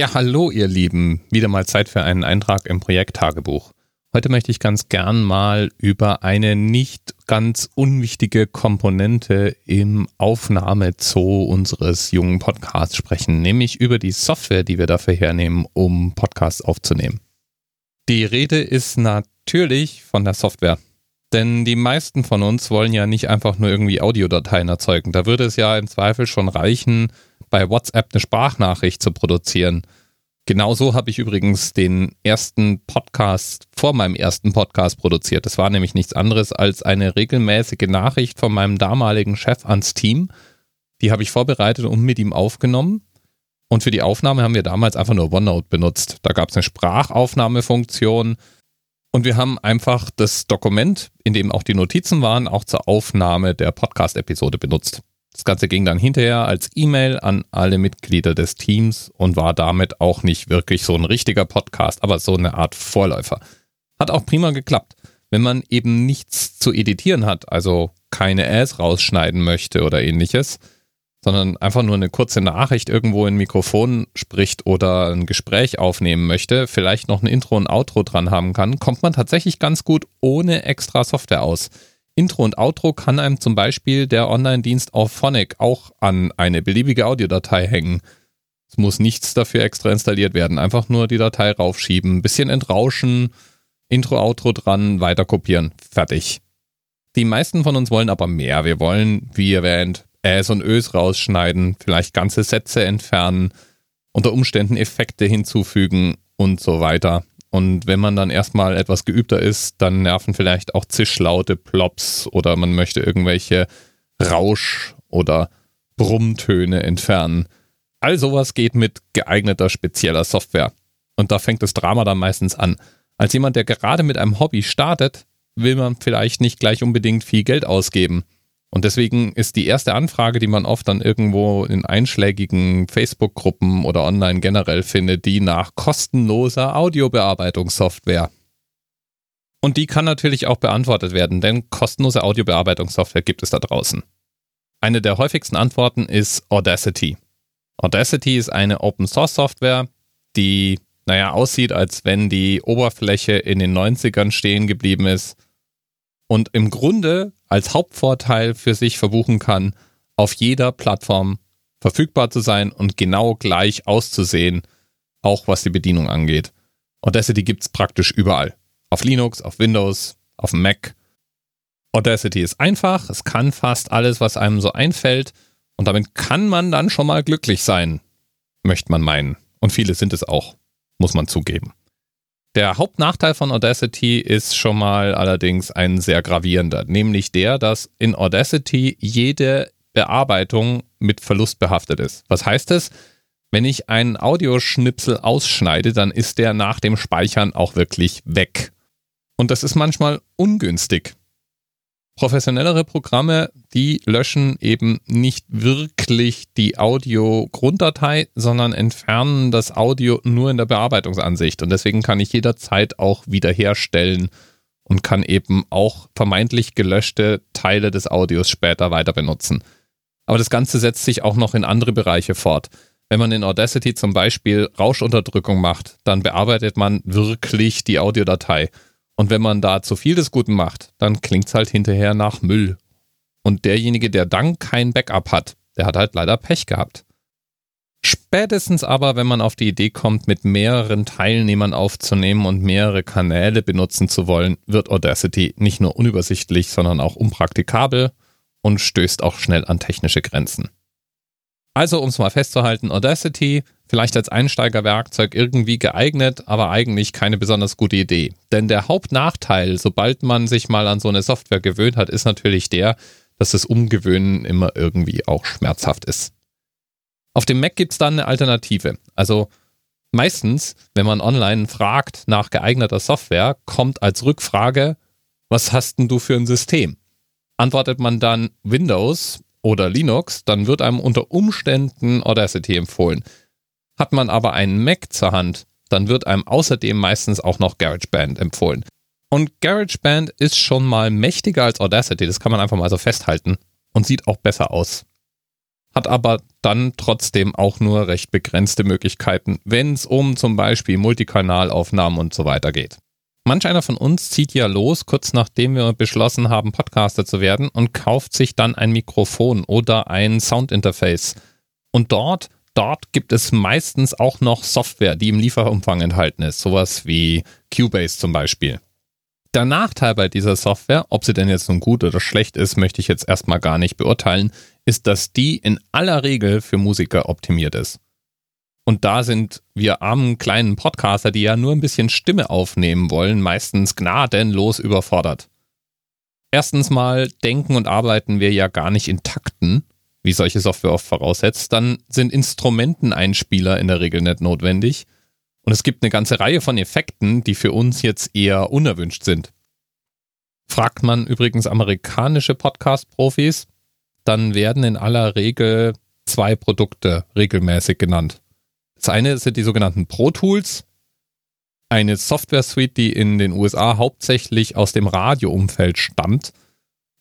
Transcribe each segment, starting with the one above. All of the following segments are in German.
Ja, hallo ihr Lieben. Wieder mal Zeit für einen Eintrag im Projekttagebuch. Heute möchte ich ganz gern mal über eine nicht ganz unwichtige Komponente im Aufnahmezoo unseres jungen Podcasts sprechen, nämlich über die Software, die wir dafür hernehmen, um Podcasts aufzunehmen. Die Rede ist natürlich von der Software. Denn die meisten von uns wollen ja nicht einfach nur irgendwie Audiodateien erzeugen. Da würde es ja im Zweifel schon reichen, bei WhatsApp eine Sprachnachricht zu produzieren. Genauso habe ich übrigens den ersten Podcast vor meinem ersten Podcast produziert. Das war nämlich nichts anderes als eine regelmäßige Nachricht von meinem damaligen Chef ans Team. Die habe ich vorbereitet und mit ihm aufgenommen. Und für die Aufnahme haben wir damals einfach nur OneNote benutzt. Da gab es eine Sprachaufnahmefunktion und wir haben einfach das Dokument, in dem auch die Notizen waren, auch zur Aufnahme der Podcast-Episode benutzt. Das Ganze ging dann hinterher als E-Mail an alle Mitglieder des Teams und war damit auch nicht wirklich so ein richtiger Podcast, aber so eine Art Vorläufer. Hat auch prima geklappt. Wenn man eben nichts zu editieren hat, also keine Ads rausschneiden möchte oder ähnliches, sondern einfach nur eine kurze Nachricht irgendwo in Mikrofon spricht oder ein Gespräch aufnehmen möchte, vielleicht noch ein Intro und Outro dran haben kann, kommt man tatsächlich ganz gut ohne extra Software aus. Intro und Outro kann einem zum Beispiel der Online-Dienst Auphonic auch an eine beliebige Audiodatei hängen. Es muss nichts dafür extra installiert werden, einfach nur die Datei raufschieben, bisschen entrauschen, Intro, Outro dran, weiter kopieren, fertig. Die meisten von uns wollen aber mehr. Wir wollen, wie erwähnt, Äs und Ös rausschneiden, vielleicht ganze Sätze entfernen, unter Umständen Effekte hinzufügen und so weiter. Und wenn man dann erstmal etwas geübter ist, dann nerven vielleicht auch Zischlaute, Plops oder man möchte irgendwelche Rausch- oder Brummtöne entfernen. All sowas geht mit geeigneter spezieller Software. Und da fängt das Drama dann meistens an. Als jemand, der gerade mit einem Hobby startet, will man vielleicht nicht gleich unbedingt viel Geld ausgeben. Und deswegen ist die erste Anfrage, die man oft dann irgendwo in einschlägigen Facebook-Gruppen oder online generell findet, die nach kostenloser Audiobearbeitungssoftware. Und die kann natürlich auch beantwortet werden, denn kostenlose Audiobearbeitungssoftware gibt es da draußen. Eine der häufigsten Antworten ist Audacity. Audacity ist eine Open-Source-Software, die, naja, aussieht, als wenn die Oberfläche in den 90ern stehen geblieben ist und im Grunde als Hauptvorteil für sich verbuchen kann, auf jeder Plattform verfügbar zu sein und genau gleich auszusehen, auch was die Bedienung angeht. Audacity gibt es praktisch überall. Auf Linux, auf Windows, auf Mac. Audacity ist einfach, es kann fast alles, was einem so einfällt und damit kann man dann schon mal glücklich sein, möchte man meinen. Und viele sind es auch, muss man zugeben. Der Hauptnachteil von Audacity ist schon mal allerdings ein sehr gravierender, nämlich der, dass in Audacity jede Bearbeitung mit Verlust behaftet ist. Was heißt es? Wenn ich einen Audioschnipsel ausschneide, dann ist der nach dem Speichern auch wirklich weg. Und das ist manchmal ungünstig. Professionellere Programme, die löschen eben nicht wirklich die Audio-Grunddatei, sondern entfernen das Audio nur in der Bearbeitungsansicht. Und deswegen kann ich jederzeit auch wiederherstellen und kann eben auch vermeintlich gelöschte Teile des Audios später weiter benutzen. Aber das Ganze setzt sich auch noch in andere Bereiche fort. Wenn man in Audacity zum Beispiel Rauschunterdrückung macht, dann bearbeitet man wirklich die Audiodatei. Und wenn man da zu viel des Guten macht, dann klingt es halt hinterher nach Müll. Und derjenige, der dann kein Backup hat, der hat halt leider Pech gehabt. Spätestens aber, wenn man auf die Idee kommt, mit mehreren Teilnehmern aufzunehmen und mehrere Kanäle benutzen zu wollen, wird Audacity nicht nur unübersichtlich, sondern auch unpraktikabel und stößt auch schnell an technische Grenzen. Also, um es mal festzuhalten, Audacity vielleicht als Einsteigerwerkzeug irgendwie geeignet, aber eigentlich keine besonders gute Idee. Denn der Hauptnachteil, sobald man sich mal an so eine Software gewöhnt hat, ist natürlich der, dass das Umgewöhnen immer irgendwie auch schmerzhaft ist. Auf dem Mac gibt es dann eine Alternative. Also meistens, wenn man online fragt nach geeigneter Software, kommt als Rückfrage, was hast denn du für ein System? Antwortet man dann Windows, oder Linux, dann wird einem unter Umständen Audacity empfohlen. Hat man aber einen Mac zur Hand, dann wird einem außerdem meistens auch noch GarageBand empfohlen. Und GarageBand ist schon mal mächtiger als Audacity, das kann man einfach mal so festhalten und sieht auch besser aus. hat aber dann trotzdem auch nur recht begrenzte Möglichkeiten, wenn es um zum Beispiel Multikanalaufnahmen und so weiter geht. Manch einer von uns zieht ja los, kurz nachdem wir beschlossen haben, Podcaster zu werden und kauft sich dann ein Mikrofon oder ein Soundinterface. Und dort, dort gibt es meistens auch noch Software, die im Lieferumfang enthalten ist, sowas wie Cubase zum Beispiel. Der Nachteil bei dieser Software, ob sie denn jetzt nun gut oder schlecht ist, möchte ich jetzt erstmal gar nicht beurteilen, ist, dass die in aller Regel für Musiker optimiert ist. Und da sind wir armen kleinen Podcaster, die ja nur ein bisschen Stimme aufnehmen wollen, meistens gnadenlos überfordert. Erstens mal denken und arbeiten wir ja gar nicht in Takten, wie solche Software oft voraussetzt. Dann sind Instrumenteneinspieler in der Regel nicht notwendig. Und es gibt eine ganze Reihe von Effekten, die für uns jetzt eher unerwünscht sind. Fragt man übrigens amerikanische Podcast-Profis, dann werden in aller Regel zwei Produkte regelmäßig genannt. Das eine sind die sogenannten Pro Tools, eine Software-Suite, die in den USA hauptsächlich aus dem Radioumfeld stammt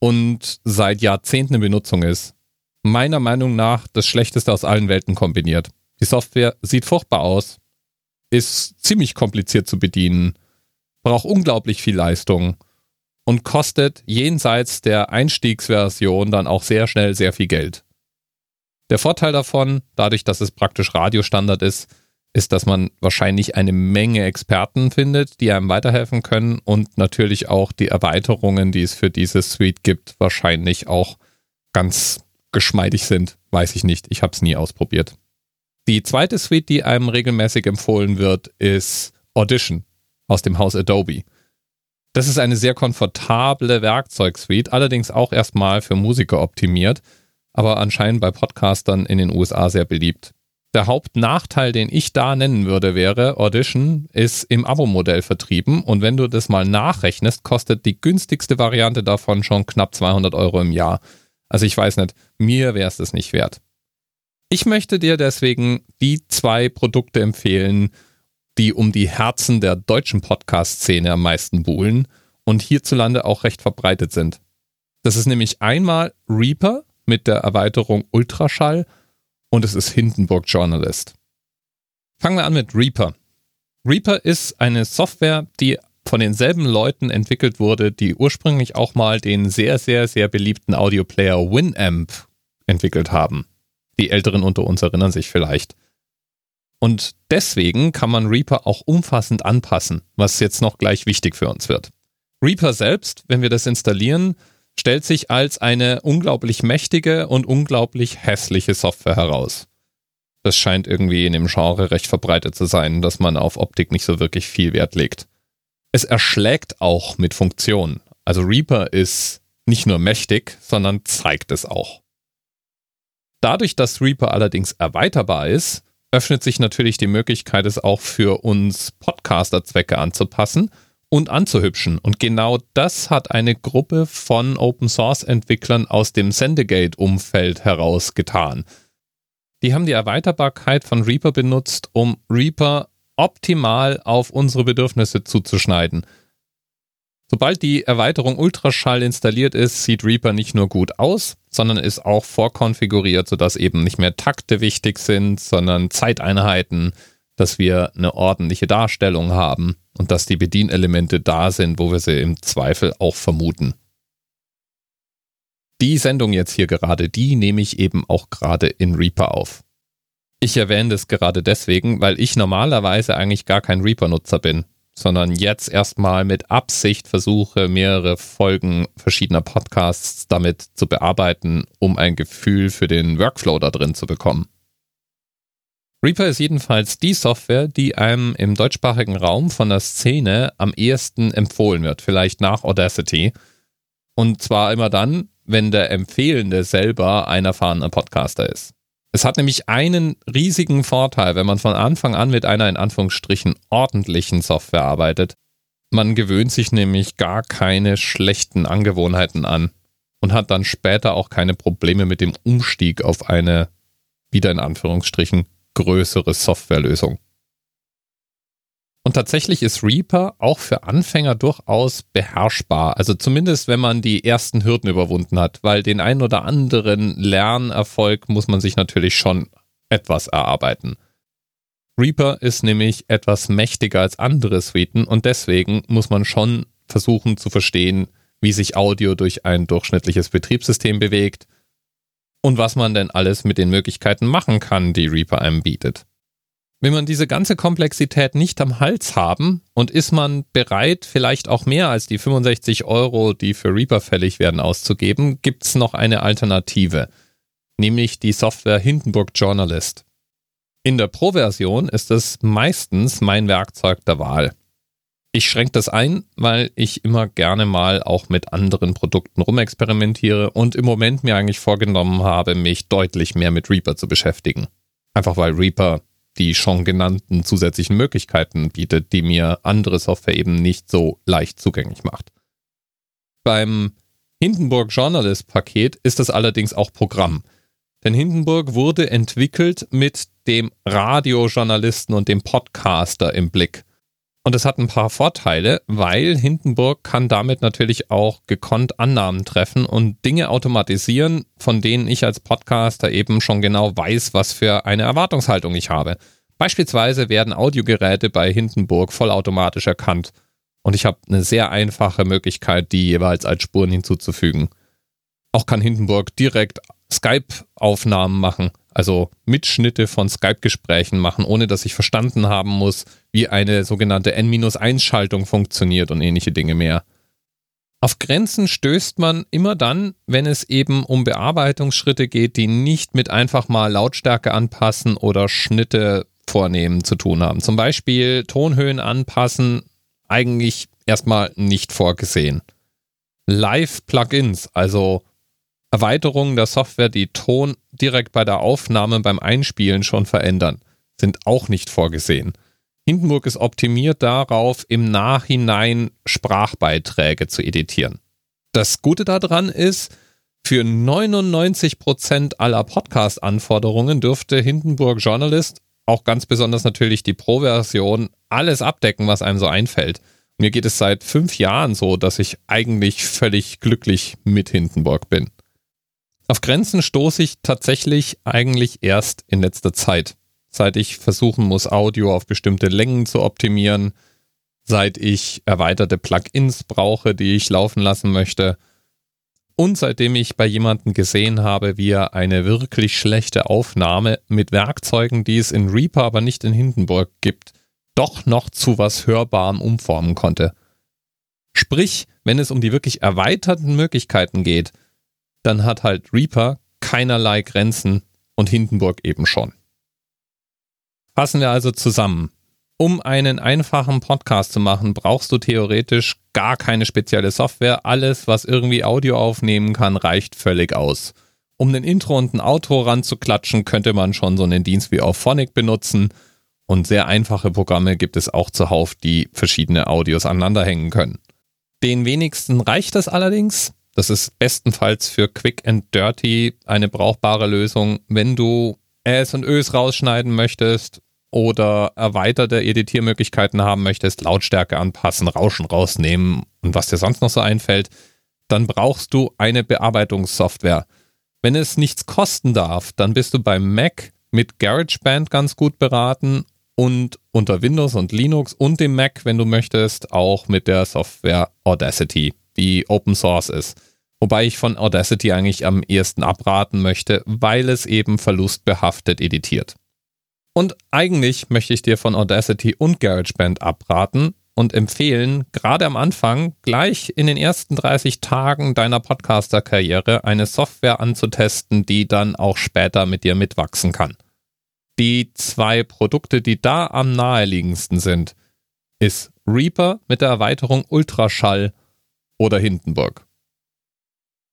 und seit Jahrzehnten in Benutzung ist. Meiner Meinung nach das Schlechteste aus allen Welten kombiniert. Die Software sieht furchtbar aus, ist ziemlich kompliziert zu bedienen, braucht unglaublich viel Leistung und kostet jenseits der Einstiegsversion dann auch sehr schnell sehr viel Geld. Der Vorteil davon, dadurch, dass es praktisch Radiostandard ist, ist, dass man wahrscheinlich eine Menge Experten findet, die einem weiterhelfen können und natürlich auch die Erweiterungen, die es für diese Suite gibt, wahrscheinlich auch ganz geschmeidig sind. Weiß ich nicht, ich habe es nie ausprobiert. Die zweite Suite, die einem regelmäßig empfohlen wird, ist Audition aus dem Haus Adobe. Das ist eine sehr komfortable Werkzeugsuite, allerdings auch erstmal für Musiker optimiert, aber anscheinend bei Podcastern in den USA sehr beliebt. Der Hauptnachteil, den ich da nennen würde, wäre, Audition ist im Abo-Modell vertrieben und wenn du das mal nachrechnest, kostet die günstigste Variante davon schon knapp 200 Euro im Jahr. Also ich weiß nicht, mir wäre es das nicht wert. Ich möchte dir deswegen die zwei Produkte empfehlen, die um die Herzen der deutschen Podcast-Szene am meisten buhlen und hierzulande auch recht verbreitet sind. Das ist nämlich einmal Reaper mit der Erweiterung Ultraschall und es ist Hindenburg Journalist. Fangen wir an mit Reaper. Reaper ist eine Software, die von denselben Leuten entwickelt wurde, die ursprünglich auch mal den sehr, sehr, sehr beliebten Audioplayer Winamp entwickelt haben. Die Älteren unter uns erinnern sich vielleicht. Und deswegen kann man Reaper auch umfassend anpassen, was jetzt noch gleich wichtig für uns wird. Reaper selbst, wenn wir das installieren, stellt sich als eine unglaublich mächtige und unglaublich hässliche Software heraus. Das scheint irgendwie in dem Genre recht verbreitet zu sein, dass man auf Optik nicht so wirklich viel Wert legt. Es erschlägt auch mit Funktionen. Also Reaper ist nicht nur mächtig, sondern zeigt es auch. Dadurch, dass Reaper allerdings erweiterbar ist, öffnet sich natürlich die Möglichkeit, es auch für uns Podcaster-Zwecke anzupassen und anzuhübschen. Und genau das hat eine Gruppe von Open-Source-Entwicklern aus dem Sendegate-Umfeld herausgetan. Die haben die Erweiterbarkeit von Reaper benutzt, um Reaper optimal auf unsere Bedürfnisse zuzuschneiden. Sobald die Erweiterung Ultraschall installiert ist, sieht Reaper nicht nur gut aus, sondern ist auch vorkonfiguriert, sodass eben nicht mehr Takte wichtig sind, sondern Zeiteinheiten, dass wir eine ordentliche Darstellung haben und dass die Bedienelemente da sind, wo wir sie im Zweifel auch vermuten. Die Sendung jetzt hier gerade, die nehme ich eben auch gerade in Reaper auf. Ich erwähne das gerade deswegen, weil ich normalerweise eigentlich gar kein Reaper-Nutzer bin sondern jetzt erstmal mit Absicht versuche, mehrere Folgen verschiedener Podcasts damit zu bearbeiten, um ein Gefühl für den Workflow da drin zu bekommen. Reaper ist jedenfalls die Software, die einem im deutschsprachigen Raum von der Szene am ehesten empfohlen wird, vielleicht nach Audacity. Und zwar immer dann, wenn der Empfehlende selber ein erfahrener Podcaster ist. Es hat nämlich einen riesigen Vorteil, wenn man von Anfang an mit einer in Anführungsstrichen ordentlichen Software arbeitet. Man gewöhnt sich nämlich gar keine schlechten Angewohnheiten an und hat dann später auch keine Probleme mit dem Umstieg auf eine, wieder in Anführungsstrichen, größere Softwarelösung. Und tatsächlich ist Reaper auch für Anfänger durchaus beherrschbar. Also zumindest, wenn man die ersten Hürden überwunden hat, weil den einen oder anderen Lernerfolg muss man sich natürlich schon etwas erarbeiten. Reaper ist nämlich etwas mächtiger als andere Suiten und deswegen muss man schon versuchen zu verstehen, wie sich Audio durch ein durchschnittliches Betriebssystem bewegt und was man denn alles mit den Möglichkeiten machen kann, die Reaper einem bietet. Will man diese ganze Komplexität nicht am Hals haben und ist man bereit, vielleicht auch mehr als die 65 Euro, die für Reaper fällig werden, auszugeben, gibt es noch eine Alternative, nämlich die Software Hindenburg Journalist. In der Pro-Version ist es meistens mein Werkzeug der Wahl. Ich schränke das ein, weil ich immer gerne mal auch mit anderen Produkten rumexperimentiere und im Moment mir eigentlich vorgenommen habe, mich deutlich mehr mit Reaper zu beschäftigen. Einfach weil Reaper die schon genannten zusätzlichen Möglichkeiten bietet, die mir andere Software eben nicht so leicht zugänglich macht. Beim Hindenburg Journalist Paket ist das allerdings auch Programm. Denn Hindenburg wurde entwickelt mit dem Radiojournalisten und dem Podcaster im Blick. Und es hat ein paar Vorteile, weil Hindenburg kann damit natürlich auch gekonnt Annahmen treffen und Dinge automatisieren, von denen ich als Podcaster eben schon genau weiß, was für eine Erwartungshaltung ich habe. Beispielsweise werden Audiogeräte bei Hindenburg vollautomatisch erkannt und ich habe eine sehr einfache Möglichkeit, die jeweils als Spuren hinzuzufügen. Auch kann Hindenburg direkt Skype-Aufnahmen machen, also Mitschnitte von Skype-Gesprächen machen, ohne dass ich verstanden haben muss, wie eine sogenannte N-1-Schaltung funktioniert und ähnliche Dinge mehr. Auf Grenzen stößt man immer dann, wenn es eben um Bearbeitungsschritte geht, die nicht mit einfach mal Lautstärke anpassen oder Schnitte vornehmen zu tun haben. Zum Beispiel Tonhöhen anpassen, eigentlich erstmal nicht vorgesehen. Live-Plugins, also Erweiterungen der Software, die Ton direkt bei der Aufnahme beim Einspielen schon verändern, sind auch nicht vorgesehen. Hindenburg ist optimiert darauf, im Nachhinein Sprachbeiträge zu editieren. Das Gute daran ist, für 99% aller Podcast-Anforderungen dürfte Hindenburg Journalist, auch ganz besonders natürlich die Pro-Version, alles abdecken, was einem so einfällt. Mir geht es seit fünf Jahren so, dass ich eigentlich völlig glücklich mit Hindenburg bin. Auf Grenzen stoße ich tatsächlich eigentlich erst in letzter Zeit, seit ich versuchen muss, Audio auf bestimmte Längen zu optimieren, seit ich erweiterte Plugins brauche, die ich laufen lassen möchte und seitdem ich bei jemandem gesehen habe, wie er eine wirklich schlechte Aufnahme mit Werkzeugen, die es in Reaper, aber nicht in Hindenburg gibt, doch noch zu was Hörbarem umformen konnte. Sprich, wenn es um die wirklich erweiterten Möglichkeiten geht, dann hat halt Reaper keinerlei Grenzen und Hindenburg eben schon. Fassen wir also zusammen. Um einen einfachen Podcast zu machen, brauchst du theoretisch gar keine spezielle Software. Alles, was irgendwie Audio aufnehmen kann, reicht völlig aus. Um ein Intro und ein Outro ranzuklatschen, könnte man schon so einen Dienst wie Auphonic benutzen. Und sehr einfache Programme gibt es auch zuhauf, die verschiedene Audios aneinanderhängen können. Den wenigsten reicht das allerdings. Das ist bestenfalls für Quick and Dirty eine brauchbare Lösung, wenn du Äs und Ös rausschneiden möchtest oder erweiterte Editiermöglichkeiten haben möchtest, Lautstärke anpassen, Rauschen rausnehmen und was dir sonst noch so einfällt, dann brauchst du eine Bearbeitungssoftware. Wenn es nichts kosten darf, dann bist du beim Mac mit GarageBand ganz gut beraten und unter Windows und Linux und dem Mac, wenn du möchtest, auch mit der Software Audacity die Open Source ist. Wobei ich von Audacity eigentlich am ehesten abraten möchte, weil es eben verlustbehaftet editiert. Und eigentlich möchte ich dir von Audacity und GarageBand abraten und empfehlen, gerade am Anfang, gleich in den ersten 30 Tagen deiner Podcaster-Karriere eine Software anzutesten, die dann auch später mit dir mitwachsen kann. Die zwei Produkte, die da am naheliegendsten sind, ist Reaper mit der Erweiterung Ultraschall oder Hindenburg.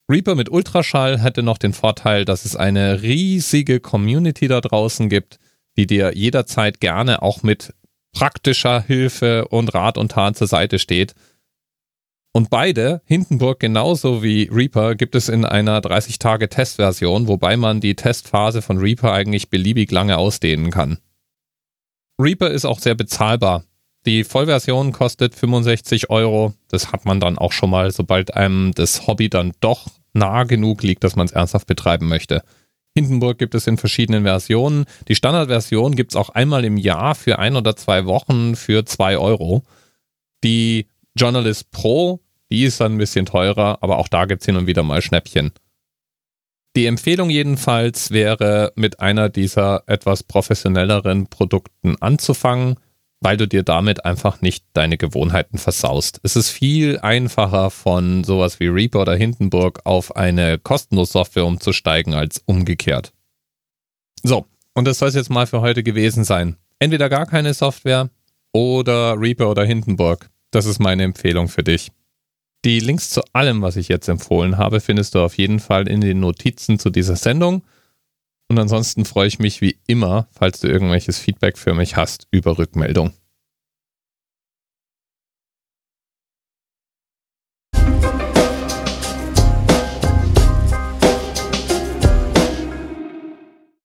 Reaper mit Ultraschall hätte noch den Vorteil, dass es eine riesige Community da draußen gibt, die dir jederzeit gerne auch mit praktischer Hilfe und Rat und Tat zur Seite steht. Und beide, Hindenburg genauso wie Reaper, gibt es in einer 30-Tage-Testversion, wobei man die Testphase von Reaper eigentlich beliebig lange ausdehnen kann. Reaper ist auch sehr bezahlbar. Die Vollversion kostet 65 Euro. Das hat man dann auch schon mal, sobald einem das Hobby dann doch nah genug liegt, dass man es ernsthaft betreiben möchte. Hindenburg gibt es in verschiedenen Versionen. Die Standardversion gibt es auch einmal im Jahr für ein oder zwei Wochen für zwei Euro. Die Journalist Pro, die ist dann ein bisschen teurer, aber auch da gibt es hin und wieder mal Schnäppchen. Die Empfehlung jedenfalls wäre, mit einer dieser etwas professionelleren Produkten anzufangen weil du dir damit einfach nicht deine Gewohnheiten versaust. Es ist viel einfacher von sowas wie Reaper oder Hindenburg auf eine kostenlose Software umzusteigen als umgekehrt. So, und das soll es jetzt mal für heute gewesen sein. Entweder gar keine Software oder Reaper oder Hindenburg. Das ist meine Empfehlung für dich. Die Links zu allem, was ich jetzt empfohlen habe, findest du auf jeden Fall in den Notizen zu dieser Sendung. Und ansonsten freue ich mich wie immer, falls du irgendwelches Feedback für mich hast, über Rückmeldung.